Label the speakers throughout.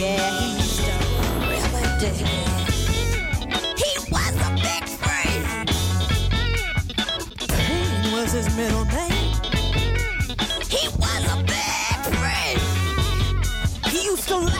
Speaker 1: Yeah, he used to really dig it. He was a big was his middle name. He was a big freak. He used to laugh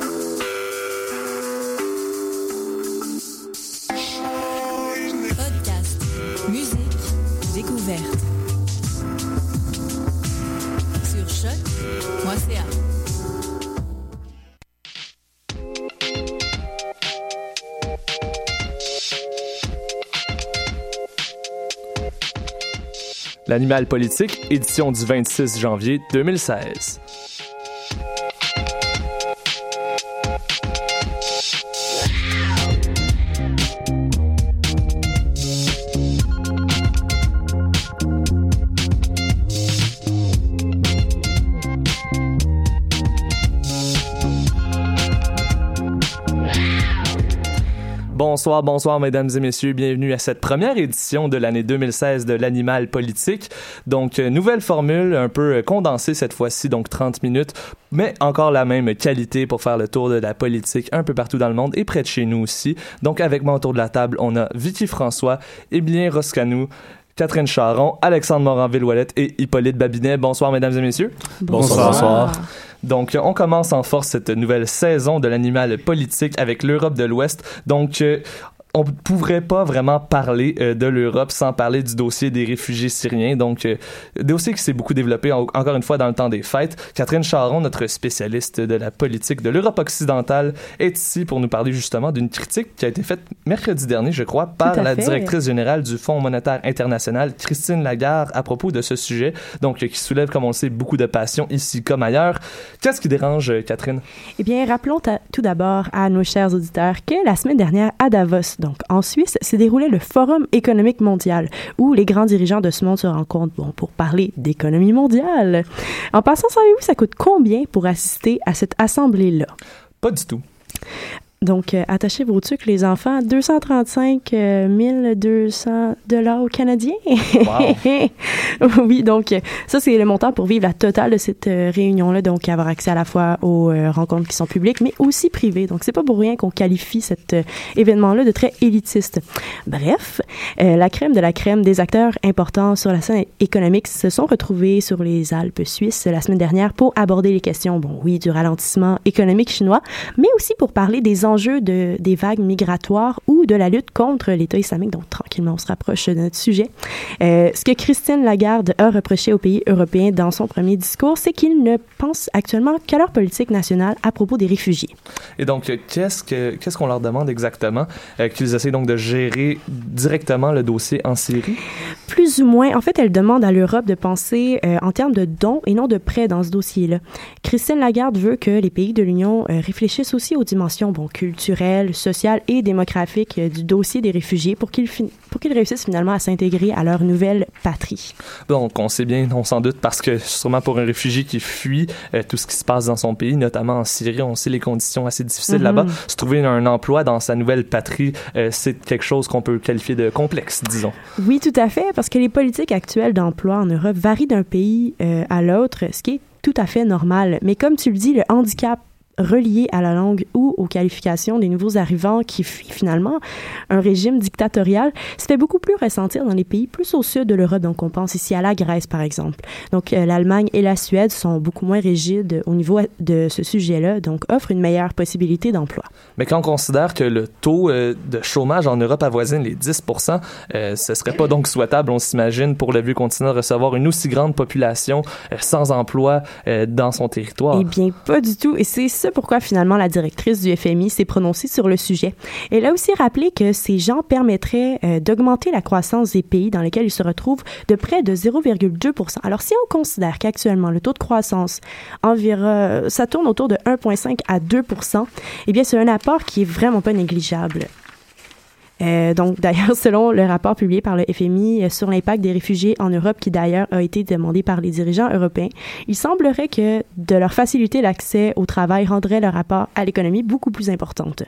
Speaker 2: L'animal politique, édition du 26 janvier 2016. Bonsoir, bonsoir, mesdames et messieurs. Bienvenue à cette première édition de l'année 2016 de l'animal politique. Donc, euh, nouvelle formule, un peu euh, condensée cette fois-ci, donc 30 minutes, mais encore la même qualité pour faire le tour de la politique un peu partout dans le monde et près de chez nous aussi. Donc, avec moi autour de la table, on a Vicky François, Emilien Roscanou, Catherine Charon, Alexandre Morin-Villouellette et Hippolyte Babinet. Bonsoir, mesdames et messieurs.
Speaker 3: Bonsoir. Bonsoir.
Speaker 2: Donc, on commence en force cette nouvelle saison de l'animal politique avec l'Europe de l'Ouest. Donc, euh, on ne pourrait pas vraiment parler euh, de l'Europe sans parler du dossier des réfugiés syriens. Donc, euh, dossier qui s'est beaucoup développé, en- encore une fois, dans le temps des fêtes. Catherine Charon, notre spécialiste de la politique de l'Europe occidentale, est ici pour nous parler justement d'une critique qui a été faite mercredi dernier, je crois, par la
Speaker 4: fait.
Speaker 2: directrice générale du Fonds monétaire international, Christine Lagarde, à propos de ce sujet, donc euh, qui soulève, comme on le sait, beaucoup de passion ici comme ailleurs. Qu'est-ce qui dérange, Catherine?
Speaker 4: Eh bien, rappelons tout d'abord à nos chers auditeurs que la semaine dernière, à Davos, donc en Suisse, s'est déroulé le Forum économique mondial, où les grands dirigeants de ce monde se rencontrent pour parler d'économie mondiale. En passant, savez-vous, ça coûte combien pour assister à cette assemblée-là?
Speaker 2: Pas du tout.
Speaker 4: Donc, euh, attachez vos trucs, les enfants. 235 euh, 200 dollars canadiens. oui, donc, euh, ça, c'est le montant pour vivre la totale de cette euh, réunion-là. Donc, avoir accès à la fois aux euh, rencontres qui sont publiques, mais aussi privées. Donc, c'est pas pour rien qu'on qualifie cet euh, événement-là de très élitiste. Bref, euh, la crème de la crème des acteurs importants sur la scène économique se sont retrouvés sur les Alpes suisses la semaine dernière pour aborder les questions, bon, oui, du ralentissement économique chinois, mais aussi pour parler des enjeux de, des vagues migratoires ou de la lutte contre l'État islamique. Donc, tranquillement, on se rapproche de notre sujet. Euh, ce que Christine Lagarde a reproché aux pays européens dans son premier discours, c'est qu'ils ne pensent actuellement qu'à leur politique nationale à propos des réfugiés.
Speaker 2: Et donc, qu'est-ce que qu'est-ce qu'on leur demande exactement? Euh, qu'ils essaient donc de gérer directement le dossier en Syrie?
Speaker 4: Plus ou moins, en fait, elle demande à l'Europe de penser euh, en termes de dons et non de prêts dans ce dossier-là. Christine Lagarde veut que les pays de l'Union euh, réfléchissent aussi aux dimensions bon, culturelles, sociales et démographiques euh, du dossier des réfugiés pour qu'ils pour qu'ils réussissent finalement à s'intégrer à leur nouvelle patrie.
Speaker 2: Donc, on sait bien, on s'en doute, parce que sûrement pour un réfugié qui fuit tout ce qui se passe dans son pays, notamment en Syrie, on sait les conditions assez difficiles
Speaker 4: Mhm.
Speaker 2: là-bas. Se trouver un emploi dans sa nouvelle patrie, c'est quelque chose qu'on peut qualifier de complexe, disons.
Speaker 4: Oui, tout à fait, parce que les politiques actuelles d'emploi en Europe varient d'un pays euh, à l'autre, ce qui est tout à fait normal. Mais comme tu le dis, le handicap relié à la langue ou aux qualifications des nouveaux arrivants qui fuient finalement un régime dictatorial se fait beaucoup plus ressentir dans les pays plus au sud de l'Europe. Donc, on pense ici à la Grèce, par exemple. Donc, euh, l'Allemagne et la Suède sont beaucoup moins rigides au niveau de ce sujet-là, donc offrent une meilleure possibilité d'emploi.
Speaker 2: Mais quand on considère que le taux euh, de chômage en Europe avoisine les 10 euh, ce serait pas donc souhaitable, on s'imagine, pour le vieux continent de recevoir une aussi grande population euh, sans emploi dans son territoire?
Speaker 4: Eh bien, pas du tout. Et c'est pourquoi finalement la directrice du FMI s'est prononcée sur le sujet. Elle a aussi rappelé que ces gens permettraient euh, d'augmenter la croissance des pays dans lesquels ils se retrouvent de près de 0,2% Alors, si on considère qu'actuellement le taux de croissance environ, ça tourne autour de 1,5 à 2% eh bien, c'est un apport qui est vraiment pas négligeable. Euh, donc, d'ailleurs, selon le rapport publié par le FMI euh, sur l'impact des réfugiés en Europe, qui d'ailleurs a été demandé par les dirigeants européens, il semblerait que de leur faciliter l'accès au travail rendrait leur rapport à l'économie beaucoup plus importante.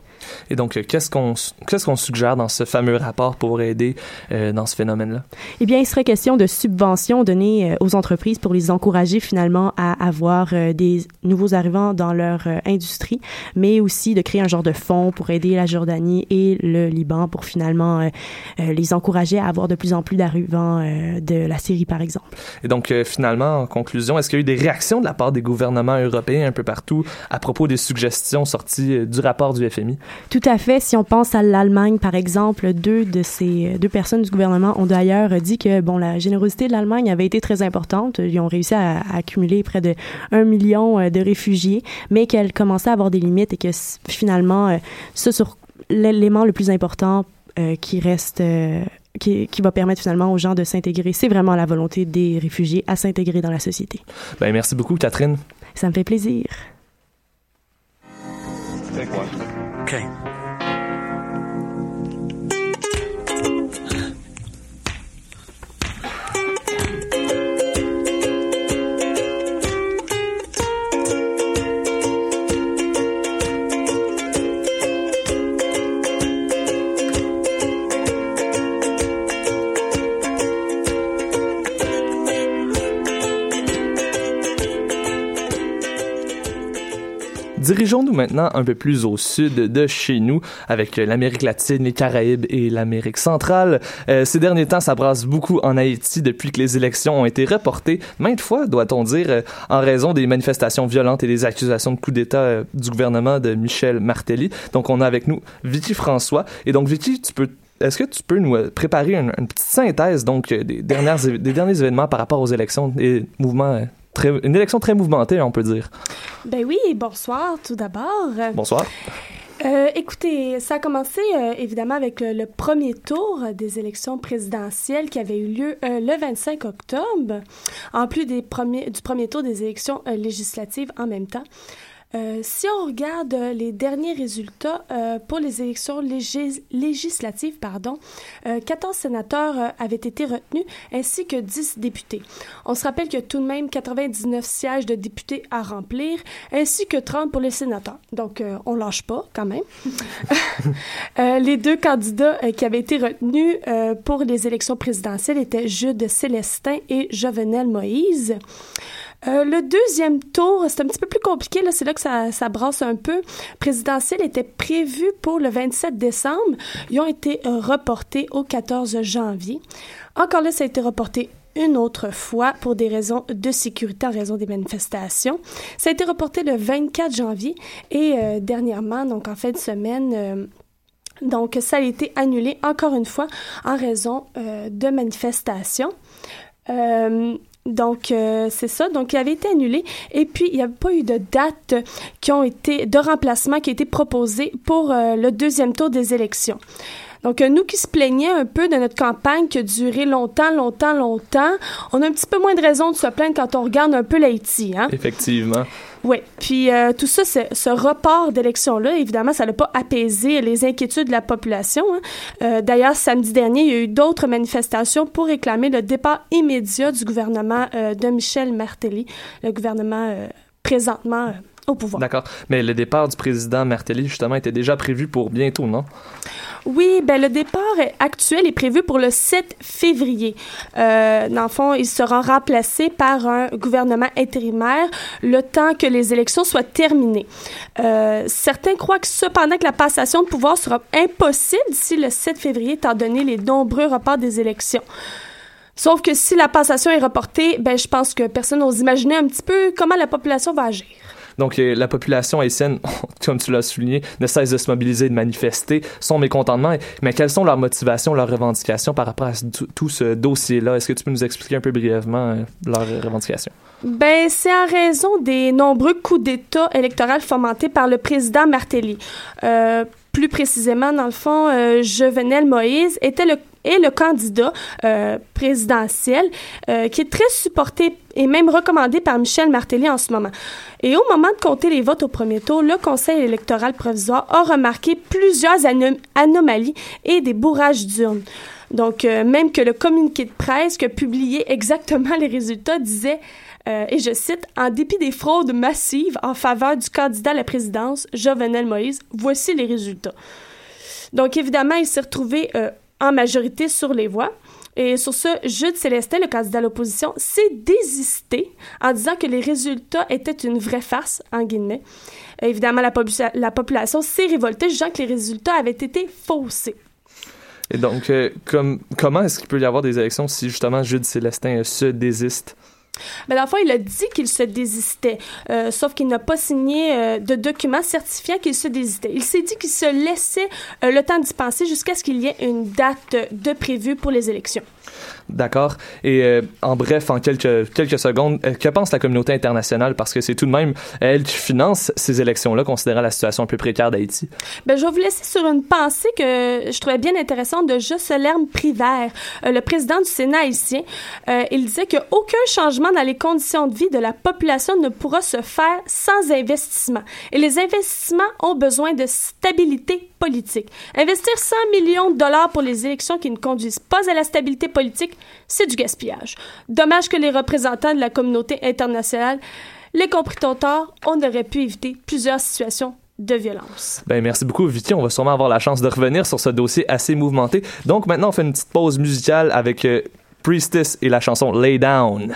Speaker 2: Et donc, qu'est-ce qu'on qu'est-ce qu'on suggère dans ce fameux rapport pour aider euh, dans ce phénomène-là?
Speaker 4: Eh bien, il serait question de subventions données aux entreprises pour les encourager finalement à avoir des nouveaux arrivants dans leur industrie, mais aussi de créer un genre de fonds pour aider la Jordanie et le Liban pour finalement euh, euh, les encourager à avoir de plus en plus d'arrivants euh, de la Syrie, par exemple.
Speaker 2: Et donc, finalement, en conclusion, est-ce qu'il y a eu des réactions de la part des gouvernements européens un peu partout à propos des suggestions sorties du rapport du FMI?
Speaker 4: Tout à fait. Si on pense à l'Allemagne, par exemple, deux de ces deux personnes du gouvernement ont d'ailleurs dit que bon, la générosité de l'Allemagne avait été très importante. Ils ont réussi à, à accumuler près de un million de réfugiés, mais qu'elle commençait à avoir des limites et que finalement, ce sur l'élément le plus important euh, qui reste euh, qui, qui va permettre finalement aux gens de s'intégrer, c'est vraiment la volonté des réfugiés à s'intégrer dans la société.
Speaker 2: Ben, merci beaucoup, Catherine.
Speaker 4: Ça me fait plaisir.
Speaker 3: Okay.
Speaker 2: Dirigeons-nous maintenant un peu plus au sud de chez nous, avec l'Amérique latine, les Caraïbes et l'Amérique centrale. Euh, ces derniers temps, ça brasse beaucoup en Haïti depuis que les élections ont été reportées, maintes fois, doit-on dire, euh, en raison des manifestations violentes et des accusations de coup d'État euh, du gouvernement de Michel Martelly. Donc, on a avec nous Vicky François. Et donc, Vicky, tu peux est-ce que tu peux nous préparer une, une petite synthèse donc des, dernières, des derniers événements par rapport aux élections et mouvements très, une élection très mouvementée, on peut dire.
Speaker 5: Ben oui, bonsoir tout d'abord.
Speaker 2: Bonsoir.
Speaker 5: Euh, écoutez, ça a commencé euh, évidemment avec le, le premier tour des élections présidentielles qui avait eu lieu euh, le 25 octobre, en plus des premiers, du premier tour des élections législatives en même temps. Euh, si on regarde euh, les derniers résultats euh, pour les élections légis- législatives, pardon, euh, 14 sénateurs avaient été retenus ainsi que 10 députés. On se rappelle qu'il y a tout de même 99 sièges de députés à remplir ainsi que 30 pour les sénateurs. Donc, on lâche pas quand même. Les deux candidats qui avaient été retenus pour les élections présidentielles étaient Jude Célestin et Jovenel Moïse. Euh, le deuxième tour, c'est un petit peu plus compliqué, là, c'est là que ça, ça brasse un peu. Présidentiel était prévu pour le 27 décembre. Ils ont été euh, reportés au 14 janvier. Encore là, ça a été reporté une autre fois pour des raisons de sécurité en raison des manifestations. Ça a été reporté le 24 janvier et euh, dernièrement, donc en fin de semaine, euh, donc ça a été annulé encore une fois en raison euh, de manifestations. Donc, euh, c'est ça. Donc, il avait été annulé. Et puis, il n'y a pas eu de date qui ont été, de remplacement qui a été proposée pour euh, le deuxième tour des élections. Donc, euh, nous qui se plaignions un peu de notre campagne qui a duré longtemps, longtemps, longtemps, on a un petit peu moins de raison de se plaindre quand on regarde un peu l'Haïti. Hein?
Speaker 2: Effectivement.
Speaker 5: Oui, puis euh, tout ça, ce report d'élection-là, évidemment, ça n'a pas apaisé les inquiétudes de la population. hein. Euh, D'ailleurs, samedi dernier, il y a eu d'autres manifestations pour réclamer le départ immédiat du gouvernement euh, de Michel Martelly, le gouvernement présentement au pouvoir.
Speaker 2: D'accord. Mais le départ du président Martelly, justement, était déjà prévu pour bientôt, non?
Speaker 5: Oui, ben le départ actuel est prévu pour le 7 février. Euh, dans le fond, il sera remplacé par un gouvernement intérimaire le temps que les élections soient terminées. Euh, certains croient que cependant que la passation de pouvoir sera impossible d'ici le 7 février, étant donné les nombreux reports des élections. Sauf que si la passation est reportée, ben je pense que personne n'ose imaginer un petit peu comment la population va agir.
Speaker 2: Donc, euh, la population haïtienne, comme tu l'as souligné, ne cesse de se mobiliser, de manifester son mécontentement. Mais quelles sont leurs motivations, leurs revendications par rapport à tout ce dossier-là? Est-ce que tu peux nous expliquer un peu brièvement euh, leurs revendications?
Speaker 5: Ben, c'est en raison des nombreux coups d'État électoraux fomentés par le président Martelly. Euh, plus précisément, dans le fond, euh, Jovenel Moïse était le est le candidat euh, présidentiel euh, qui est très supporté et même recommandé par Michel Martelly en ce moment. Et au moment de compter les votes au premier tour, le Conseil électoral provisoire a remarqué plusieurs anom- anomalies et des bourrages d'urnes. Donc, euh, même que le communiqué de presse qui a publié exactement les résultats disait, euh, et je cite, En dépit des fraudes massives en faveur du candidat à la présidence, Jovenel Moïse, voici les résultats. Donc, évidemment, il s'est retrouvé euh, en majorité sur les voix. Et sur ce, Jude Célestin, le candidat à l'opposition, s'est désisté en disant que les résultats étaient une vraie farce, en guillemets. Évidemment, la, popula- la population s'est révoltée, jugeant que les résultats avaient été faussés.
Speaker 2: Et donc, euh, comme, comment est-ce qu'il peut y avoir des élections si justement Jude Célestin se désiste?
Speaker 5: Mais dans le il a dit qu'il se désistait, euh, sauf qu'il n'a pas signé euh, de document certifiant qu'il se désistait. Il s'est dit qu'il se laissait euh, le temps d'y penser jusqu'à ce qu'il y ait une date de prévue pour les élections.
Speaker 2: D'accord? Et euh, en bref, en quelques, quelques secondes, euh, que pense la communauté internationale? Parce que c'est tout de même elle qui finance ces élections-là, considérant la situation un peu précaire d'Haïti.
Speaker 5: Ben, je vais vous laisser sur une pensée que je trouvais bien intéressante de Jocelyn Privert, euh, le président du Sénat haïtien. Euh, il disait qu'aucun changement dans les conditions de vie de la population ne pourra se faire sans investissement. Et les investissements ont besoin de stabilité politique. Investir 100 millions de dollars pour les élections qui ne conduisent pas à la stabilité politique, c'est du gaspillage. Dommage que les représentants de la communauté internationale l'aient compris trop tard. On aurait pu éviter plusieurs situations de violence.
Speaker 2: Ben, merci beaucoup, Vicky. On va sûrement avoir la chance de revenir sur ce dossier assez mouvementé. Donc, maintenant, on fait une petite pause musicale avec euh, Priestess et la chanson Lay Down.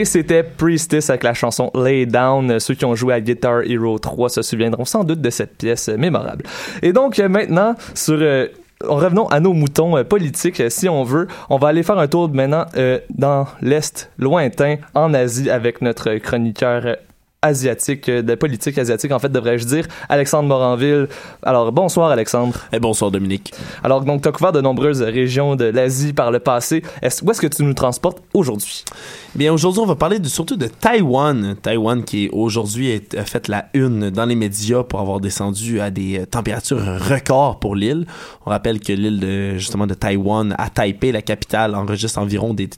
Speaker 2: Et c'était Priestess avec la chanson Lay Down. Ceux qui ont joué à Guitar Hero 3 se souviendront sans doute de cette pièce mémorable. Et donc euh, maintenant, sur... euh, revenons à nos moutons euh, politiques, si on veut. On va aller faire un tour maintenant euh, dans l'Est lointain, en Asie, avec notre chroniqueur asiatique, euh, de politique asiatique, en fait, devrais-je dire, Alexandre Moranville. Alors, bonsoir, Alexandre.
Speaker 6: Et bonsoir, Dominique.
Speaker 2: Alors, donc, tu as couvert de nombreuses régions de l'Asie par le passé. Où est-ce que tu nous transportes aujourd'hui?
Speaker 6: Bien, aujourd'hui, on va parler de- surtout de Taïwan. Taïwan qui aujourd'hui est- a fait la une dans les médias pour avoir descendu à des euh, températures records pour l'île. On rappelle que l'île de, justement de Taïwan, à Taipei, la capitale, enregistre environ des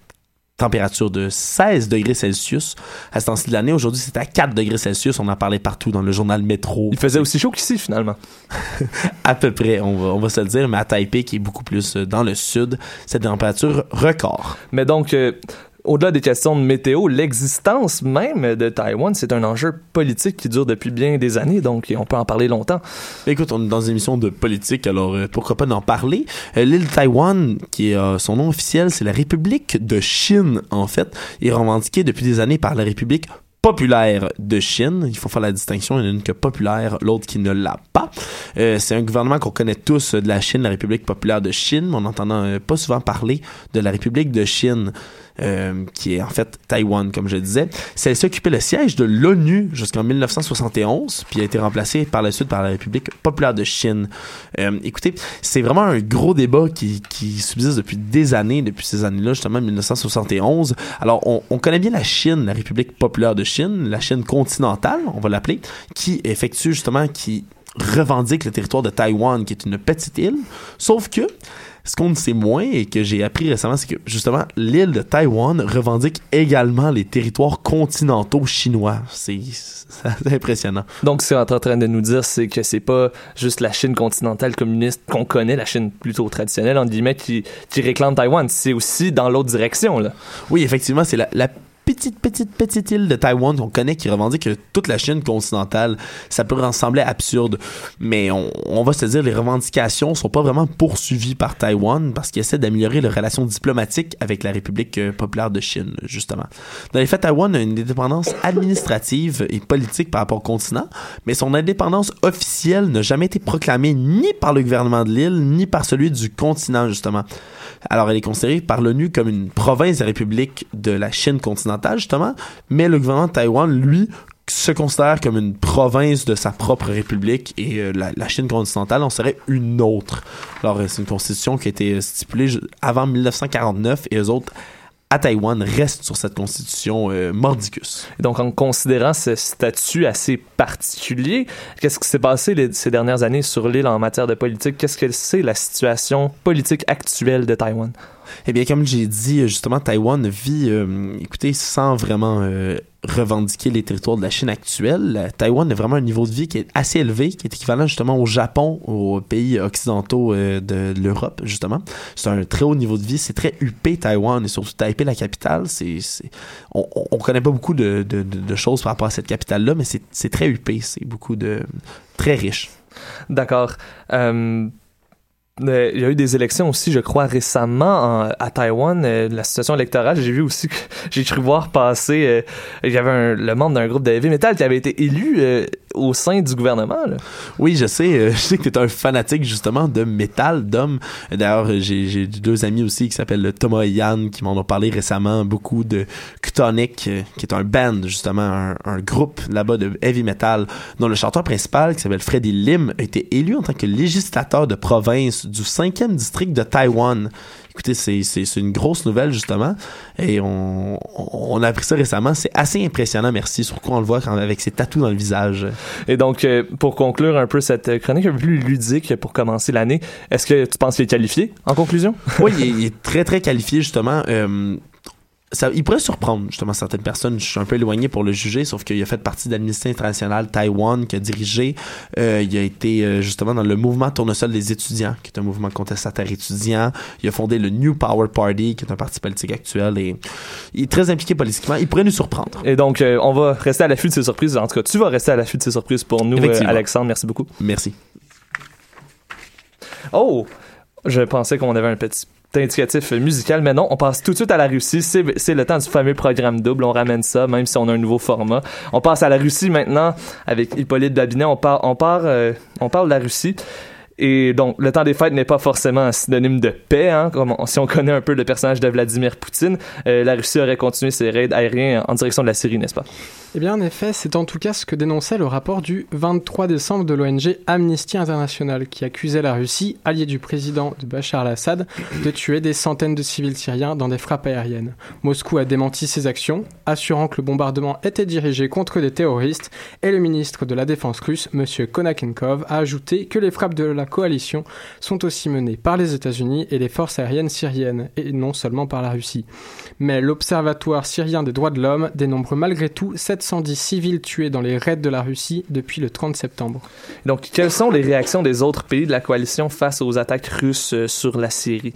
Speaker 6: températures de 16 degrés Celsius à ce temps-ci de l'année. Aujourd'hui, c'est à 4 degrés Celsius. On en parlait partout dans le journal Métro.
Speaker 2: Il faisait aussi chaud qu'ici, finalement.
Speaker 6: à peu près, on va, on va se le dire, mais à Taipei, qui est beaucoup plus euh, dans le sud, c'est des températures records.
Speaker 2: Mais donc, euh, au-delà des questions de météo, l'existence même de Taïwan, c'est un enjeu politique qui dure depuis bien des années, donc on peut en parler longtemps.
Speaker 6: Écoute, on est dans une émission de politique, alors euh, pourquoi pas d'en parler? Euh, L'île de Taïwan, qui est euh, son nom officiel, c'est la République de Chine, en fait, est revendiquée depuis des années par la République populaire de Chine. Il faut faire la distinction, il y en a une qui est populaire, l'autre qui ne l'a pas. Euh, c'est un gouvernement qu'on connaît tous euh, de la Chine, la République populaire de Chine, mais on n'entend pas souvent parler de la République de Chine. Euh, qui est en fait Taïwan, comme je disais. Celle-ci occupait le siège de l'ONU jusqu'en 1971, puis a été remplacée par la suite par la République populaire de Chine. Euh, écoutez, c'est vraiment un gros débat qui, qui subsiste depuis des années, depuis ces années-là, justement 1971. Alors, on, on connaît bien la Chine, la République populaire de Chine, la Chine continentale, on va l'appeler, qui effectue justement, qui revendique le territoire de Taïwan, qui est une petite île, sauf que ce qu'on ne sait moins et que j'ai appris récemment, c'est que justement, l'île de Taïwan revendique également les territoires continentaux chinois. C'est impressionnant.
Speaker 2: Donc, ce qu'on est en train de nous dire, c'est que c'est pas juste la Chine continentale communiste qu'on connaît, la Chine plutôt traditionnelle, entre guillemets, qui, qui réclame Taïwan. C'est aussi dans l'autre direction, là.
Speaker 6: Oui, effectivement, c'est la, la petite, petite, petite île de Taïwan qu'on connaît qui revendique que toute la Chine continentale. Ça peut sembler absurde, mais on, va se dire les revendications sont pas vraiment poursuivies par Taïwan parce qu'ils essaient d'améliorer les relations diplomatiques avec la République euh, populaire de Chine, justement. Dans les faits, Taïwan a une indépendance administrative et politique par rapport au continent, mais son indépendance officielle n'a jamais été proclamée ni par le gouvernement de l'île, ni par celui du continent, justement. Alors, elle est considérée par l'ONU comme une province de République de la Chine continentale, justement, mais le gouvernement de Taïwan, lui, se considère comme une province de sa propre république et euh, la, la Chine continentale en serait une autre. Alors, euh, c'est une constitution qui a été stipulée avant 1949 et eux autres, à Taïwan, restent sur cette constitution euh, mordicus.
Speaker 2: Donc, en considérant ce statut assez particulier, qu'est-ce qui s'est passé ces dernières années sur l'île en matière de politique? Qu'est-ce que c'est la situation politique actuelle de Taïwan?
Speaker 6: Eh bien, comme j'ai dit, justement, Taïwan vit, euh, écoutez, sans vraiment euh, revendiquer les territoires de la Chine actuelle. Taïwan a vraiment un niveau de vie qui est assez élevé, qui est équivalent justement au Japon, aux pays occidentaux euh, de l'Europe, justement. C'est un très haut niveau de vie. C'est très huppé, Taïwan, et surtout Taipei, la capitale. C'est, on, on- on connaît pas beaucoup de, choses par rapport à cette capitale-là, mais c'est, très huppé. C'est beaucoup de... très riche.
Speaker 2: D'accord. Euh, il y a eu des élections aussi, je crois, récemment en- à Taïwan. Euh, la situation électorale, j'ai vu aussi que j'ai cru voir passer. euh, il y avait le membre d'un groupe de heavy metal qui avait été élu au sein du gouvernement.
Speaker 6: Oui, je sais. je sais que tu es un fanatique justement de métal, d'hommes. D'ailleurs, j'ai deux amis aussi qui s'appellent Thomas et Yann qui m'en ont parlé récemment beaucoup de Ctonic, euh, qui est un band justement, un, un groupe là-bas de heavy metal, dont le chanteur principal qui s'appelle Freddy Lim a été élu en tant que législateur de province du 5e district de Taïwan. Écoutez, c'est une grosse nouvelle, justement. Et on, on a appris ça récemment. C'est assez impressionnant, merci. Surtout on le voit quand- avec ses tatous dans le visage.
Speaker 2: Et donc, euh, pour conclure un peu cette chronique un peu plus ludique pour commencer l'année, est-ce que tu penses qu'il est qualifié en conclusion?
Speaker 6: oui, il est, il est très très qualifié justement. Euh, ça, il pourrait surprendre justement certaines personnes. Je suis un peu éloigné pour le juger, sauf qu'il a fait partie de l'Amnesty International Taïwan qui a dirigé. Euh, il a été euh, justement dans le mouvement Tournesol des étudiants, qui est un mouvement contestataire étudiant. Il a fondé le New Power Party, qui est un parti politique actuel, et il est très impliqué politiquement. Il pourrait nous surprendre.
Speaker 2: Et donc, euh, on va rester à l'affût de ces surprises. En tout cas, tu vas rester à l'affût de ces surprises pour nous. Alexandre. Merci beaucoup.
Speaker 6: Merci.
Speaker 2: Oh! Je pensais qu'on avait un petit indicatif musical, mais non, on passe tout de suite à la Russie. C'est le temps du fameux programme double. On ramène ça, même si on a un nouveau format. On passe à la Russie maintenant avec Hippolyte Babinet. On, part, on, part, euh, on parle de la Russie. Et donc, le temps des fêtes n'est pas forcément un synonyme de paix, hein, comme si on connaît un peu le personnage de Vladimir Poutine. Euh, la Russie aurait continué ses raids aériens en direction de la Syrie, n'est-ce pas?
Speaker 7: Eh bien, en effet, c'est en tout cas ce que dénonçait le rapport du 23 décembre de l'ONG Amnesty International, qui accusait la Russie, alliée du président de Bachar al-Assad, de tuer des centaines de civils syriens dans des frappes aériennes. Moscou a démenti ces actions, assurant que le bombardement était dirigé contre des terroristes, et le ministre de la Défense russe, M. Konakenkov, a ajouté que les frappes de la coalition sont aussi menées par les États-Unis et les forces aériennes syriennes, et non seulement par la Russie. Mais l'Observatoire syrien des droits de l'homme dénombre malgré tout 710 civils tués dans les raids de la Russie depuis le 30 septembre.
Speaker 2: Donc, quelles sont les réactions des autres pays de la coalition face aux attaques russes euh, sur la Syrie?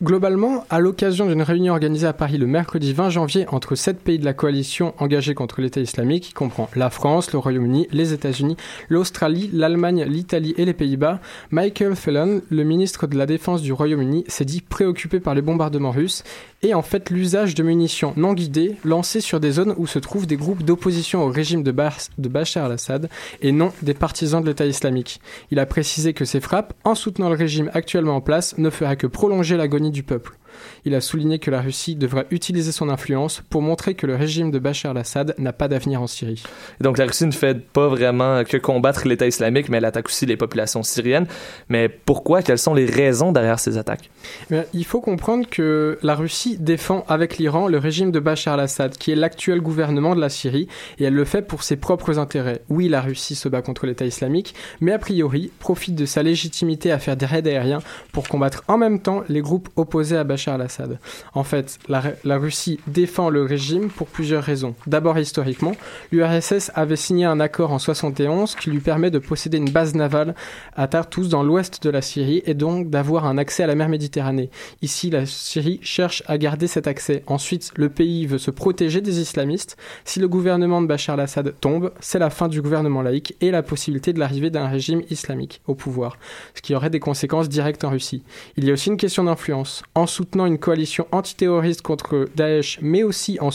Speaker 7: Globalement, à l'occasion d'une réunion organisée à Paris le mercredi 20 janvier entre sept pays de la coalition engagés contre l'État islamique, qui comprend la France, le Royaume-Uni, les États-Unis, l'Australie, l'Allemagne, l'Italie et les Pays-Bas, Michael Fallon, le ministre de la Défense du Royaume-Uni, s'est dit préoccupé par les bombardements russes et en fait l'usage de munitions non guidées lancées sur des zones où se trouvent des groupes d'opposition au régime de, de Bachar al-Assad et non des partisans de l'État islamique. Il a précisé que ces frappes, en soutenant le régime actuellement en place, ne feraient que prolonger l'agonie du peuple. Il a souligné que la Russie devrait utiliser son influence pour montrer que le régime de Bachar al-Assad n'a pas d'avenir en Syrie.
Speaker 2: Et donc, la Russie ne fait pas vraiment que combattre l'État islamique, mais elle attaque aussi les populations syriennes. Mais pourquoi? Quelles sont les raisons derrière ces attaques?
Speaker 7: Mais il faut comprendre que la Russie défend avec l'Iran le régime de Bachar al-Assad, qui est l'actuel gouvernement de la Syrie, et elle le fait pour ses propres intérêts. Oui, la Russie se bat contre l'État islamique, mais a priori profite de sa légitimité à faire des raids aériens pour combattre en même temps les groupes opposés à Al-Assad. En fait, la, la Russie défend le régime pour plusieurs raisons. D'abord, historiquement, l'URSS avait signé un accord en 71 qui lui permet de posséder une base navale à Tartus dans l'ouest de la Syrie et donc d'avoir un accès à la mer Méditerranée. Ici, la Syrie cherche à garder cet accès. Ensuite, le pays veut se protéger des islamistes. Si le gouvernement de Bachar al-Assad tombe, c'est la fin du gouvernement laïque et la possibilité de l'arrivée d'un régime islamique au pouvoir, ce qui aurait des conséquences directes en Russie. Il y a aussi une question d'influence. En soutenant une coalition antiterroriste contre Daesh, mais aussi en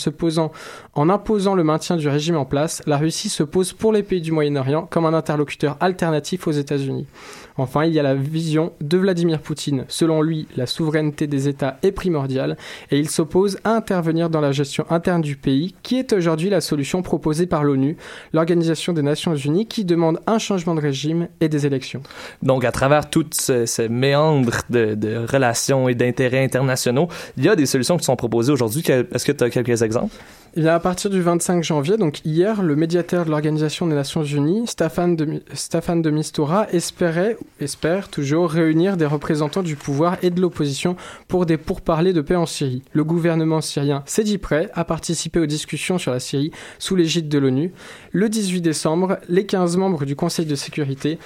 Speaker 7: en imposant le maintien du régime en place, la Russie se pose pour les pays du Moyen-Orient comme un interlocuteur alternatif aux États-Unis. Enfin, il y a la vision de Vladimir Poutine. Selon lui, la souveraineté des États est primordiale et il s'oppose à intervenir dans la gestion interne du pays, qui est aujourd'hui la solution proposée par l'ONU, l'Organisation des Nations Unies, qui demande un changement de régime et des élections.
Speaker 2: Donc, à travers tout ce, ce méandre de, relations et d'intérêts internationaux, il y a des solutions qui sont proposées aujourd'hui. Est-ce que tu as quelques exemples?
Speaker 7: À partir du 25 janvier, donc hier, le médiateur de l'Organisation des Nations Unies, Staffan de, Staffan de Mistura, espérait, espère toujours réunir des représentants du pouvoir et de l'opposition pour des pourparlers de paix en Syrie. Le gouvernement syrien s'est dit prêt à participer aux discussions sur la Syrie sous l'égide de l'ONU. Le 18 décembre, les 15 membres du Conseil de sécurité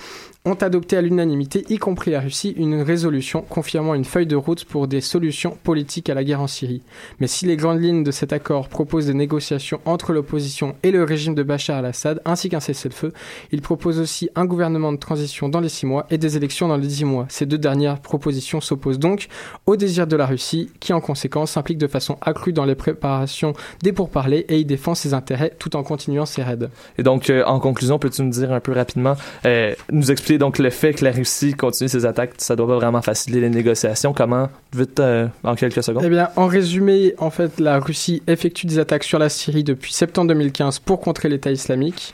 Speaker 7: ont adopté à l'unanimité, y compris la Russie, une résolution confirmant une feuille de route pour des solutions politiques à la guerre en Syrie. Mais si les grandes lignes de cet accord proposent des négociations entre l'opposition et le régime de Bachar al-Assad, ainsi qu'un cessez-le-feu, il propose aussi un gouvernement de transition dans les six mois et des élections dans les dix mois. Ces deux dernières propositions s'opposent donc au désir de la Russie, qui en conséquence s'implique de façon accrue dans les préparations des pourparlers et y défend ses intérêts tout en continuant ses raids.
Speaker 2: Et donc, euh, en conclusion, peux-tu nous dire un peu rapidement, euh, nous expliquer donc le fait que la Russie continue ses attaques, ça doit pas vraiment faciliter les négociations. Comment, vite, euh, en quelques secondes?
Speaker 7: Eh bien, en résumé, en fait, la Russie effectue des attaques sur la Syrie depuis septembre 2015 pour contrer l'État islamique,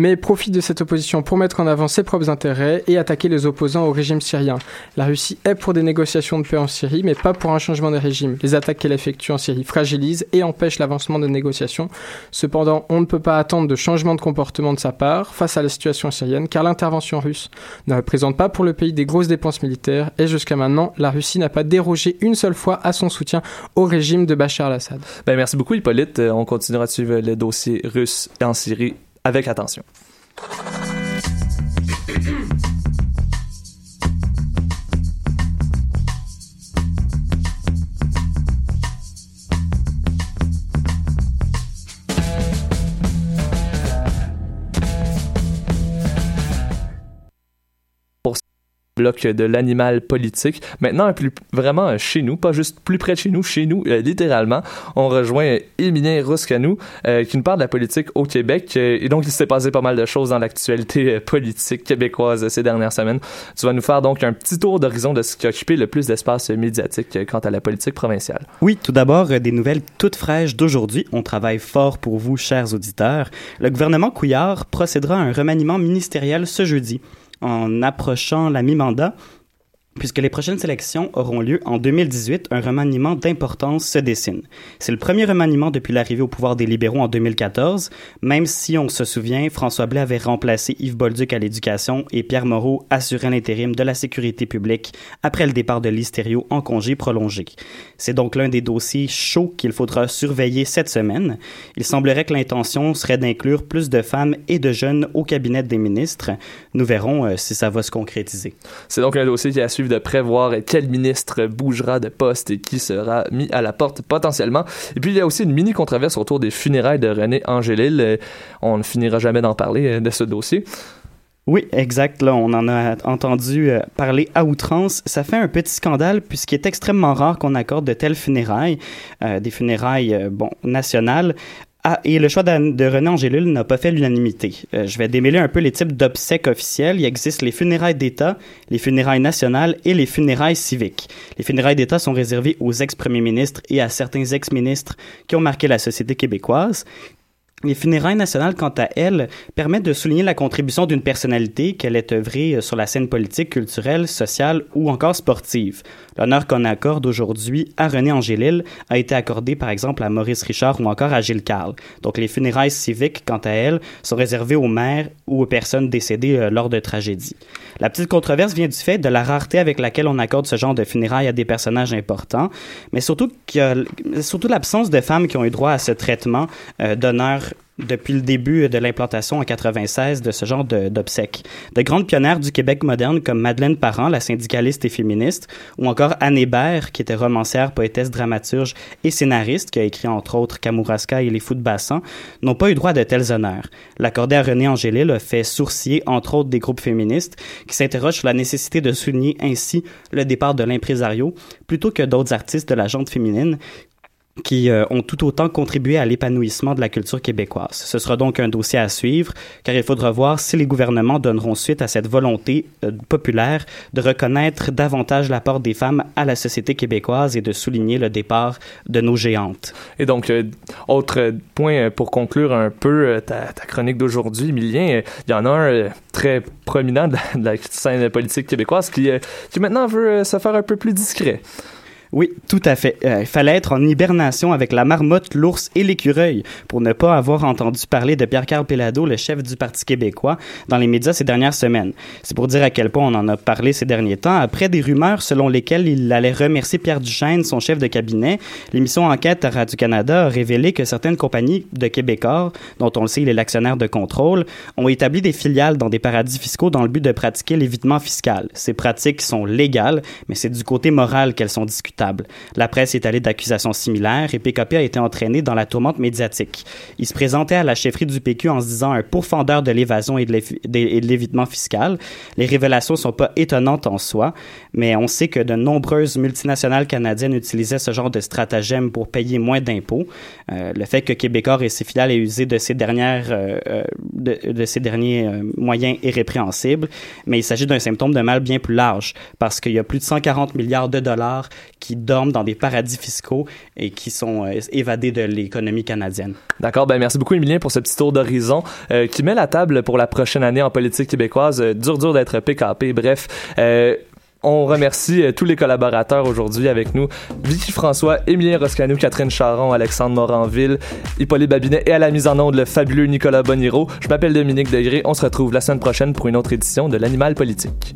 Speaker 7: mais profite de cette opposition pour mettre en avant ses propres intérêts et attaquer les opposants au régime syrien. La Russie est pour des négociations de paix en Syrie, mais pas pour un changement de régime. Les attaques qu'elle effectue en Syrie fragilisent et empêchent l'avancement des négociations. Cependant, on ne peut pas attendre de changement de comportement de sa part face à la situation syrienne, car l'intervention russe ne représente pas pour le pays des grosses dépenses militaires, et jusqu'à maintenant, la Russie n'a pas dérogé une seule fois à son soutien au régime de Bachar al-Assad.
Speaker 2: Ben, merci beaucoup, Hippolyte. Euh, on continuera de suivre le dossier russe en Syrie avec attention. Bloc de l'animal politique. Maintenant, vraiment euh, chez nous, pas juste plus près de chez nous, chez nous, euh, littéralement. On rejoint Émilien Rouscanou, euh, qui nous parle de la politique au Québec. Et donc, il s'est passé pas mal de choses dans l'actualité politique québécoise ces dernières semaines. Tu vas nous faire donc un petit tour d'horizon de ce qui a occupé le plus d'espace médiatique quant à la politique provinciale.
Speaker 8: Oui, tout d'abord, des nouvelles toutes fraîches d'aujourd'hui. On travaille fort pour vous, chers auditeurs. Le gouvernement Couillard procédera à un remaniement ministériel ce jeudi. En approchant la mi-mandat, Puisque les prochaines élections auront lieu en 2018, un remaniement d'importance se dessine. C'est le premier remaniement depuis l'arrivée au pouvoir des libéraux en 2014, même si on se souvient, François Blais avait remplacé Yves Bolduc à l'éducation et Pierre Moreau assurait l'intérim de la sécurité publique après le départ de l'Hystério en congé prolongé. C'est donc l'un des dossiers chauds qu'il faudra surveiller cette semaine. Il semblerait que l'intention serait d'inclure plus de femmes et de jeunes au cabinet des ministres. Nous verrons euh, si ça va se concrétiser.
Speaker 2: C'est donc un dossier qui a suivi de prévoir quel ministre bougera de poste et qui sera mis à la porte potentiellement. Et puis il y a aussi une mini controverse autour des funérailles de René Angélil. Euh, On ne finira jamais d'en parler euh, de ce dossier.
Speaker 8: Oui, exact. Là, on en a entendu euh, parler à outrance. Ça fait un petit scandale puisqu'il est extrêmement rare qu'on accorde de telles funérailles, des funérailles bon nationales. Ah, et le choix de René Angélil n'a pas fait l'unanimité. Euh, je vais démêler un peu les types d'obsèques officielles. Il existe les funérailles d'État, les funérailles nationales et les funérailles civiques. Les funérailles d'État sont réservées aux ex-premiers ministres et à certains ex-ministres qui ont marqué la société québécoise. Les funérailles nationales, quant à elles, permettent de souligner la contribution d'une personnalité qu'elle ait œuvrée euh, sur la scène politique, culturelle, sociale ou encore sportive. L'honneur qu'on accorde aujourd'hui à René Angélil a été accordé par exemple à Maurice Richard ou encore à Gilles Carle. Donc les funérailles civiques, quant à elles, sont réservées aux maires ou aux personnes décédées euh, lors de tragédies. La petite controverse vient du fait de la rareté avec laquelle on accorde ce genre de funérailles à des personnages importants, mais surtout, surtout l'absence de femmes qui ont eu droit à ce traitement euh, depuis le début de l'implantation en 96 de ce genre d'obsèques. De, grandes pionnières du Québec moderne comme Madeleine Parent, la syndicaliste et féministe, ou encore Anne Hébert, qui était romancière, poétesse, dramaturge et scénariste, qui a écrit entre autres Kamouraska et Les Fous de Bassan, n'ont pas eu droit à de tels honneurs. L'accorder à René Angélil a fait sourciller entre autres des groupes féministes qui s'interrogent sur la nécessité de souligner ainsi le départ de l'impresario plutôt que d'autres artistes de la gente féminine qui euh, ont tout autant contribué à l'épanouissement de la culture québécoise. Ce sera donc un dossier à suivre, car il faudra voir si les gouvernements donneront suite à cette volonté euh, populaire de reconnaître davantage l'apport des femmes à la société québécoise et de souligner le départ de nos géantes.
Speaker 2: Et donc, euh, autre point pour conclure un peu ta, chronique d'aujourd'hui, Emilien, il y en a un très prominent de la, de la scène politique québécoise qui, qui maintenant veut se faire un peu plus discret.
Speaker 8: Oui, tout à fait. Euh, il fallait être en hibernation avec la marmotte, l'ours et l'écureuil pour ne pas avoir entendu parler de Pierre-Carl Pelado, le chef du Parti québécois, dans les médias ces dernières semaines. C'est pour dire à quel point on en a parlé ces derniers temps. Après des rumeurs selon lesquelles il allait remercier Pierre Duchesne, son chef de cabinet, l'émission Enquête à Radio-Canada a révélé que certaines compagnies de Québécois, dont on le sait, il est l'actionnaire de contrôle, ont établi des filiales dans des paradis fiscaux dans le but de pratiquer l'évitement fiscal. Ces pratiques sont légales, mais c'est du côté moral qu'elles sont La presse est allée d'accusations similaires et PKP a été entraîné dans la tourmente médiatique. Il se présentait à la chefferie du PQ en se disant un pourfendeur de l'évasion et de l'évitement fiscal. Les révélations sont pas étonnantes en soi, mais on sait que de nombreuses multinationales canadiennes utilisaient ce genre de stratagème pour payer moins d'impôts. Euh, le fait que Québécois et ses filiales aient usé de ces dernières, euh, euh, de, ces derniers moyens est répréhensible, mais il s'agit d'un symptôme de mal bien plus large parce qu'il y a plus de 140 milliards de dollars qui dorment dans des paradis fiscaux et qui sont euh, évadés de l'économie canadienne.
Speaker 2: D'accord, ben merci beaucoup Emilien pour ce petit tour d'horizon euh, qui met la table pour la prochaine année en politique québécoise. Euh, dur dur d'être PKP. Bref, on remercie tous les collaborateurs aujourd'hui avec nous. Vicky François, Émilien Roscanou, Catherine Charon, Alexandre Moranville, Hippolyte Babinet et à la mise en onde le fabuleux Nicolas Boniro. Je m'appelle Dominique Degré. On se retrouve la semaine prochaine pour une autre édition de l'Animal Politique.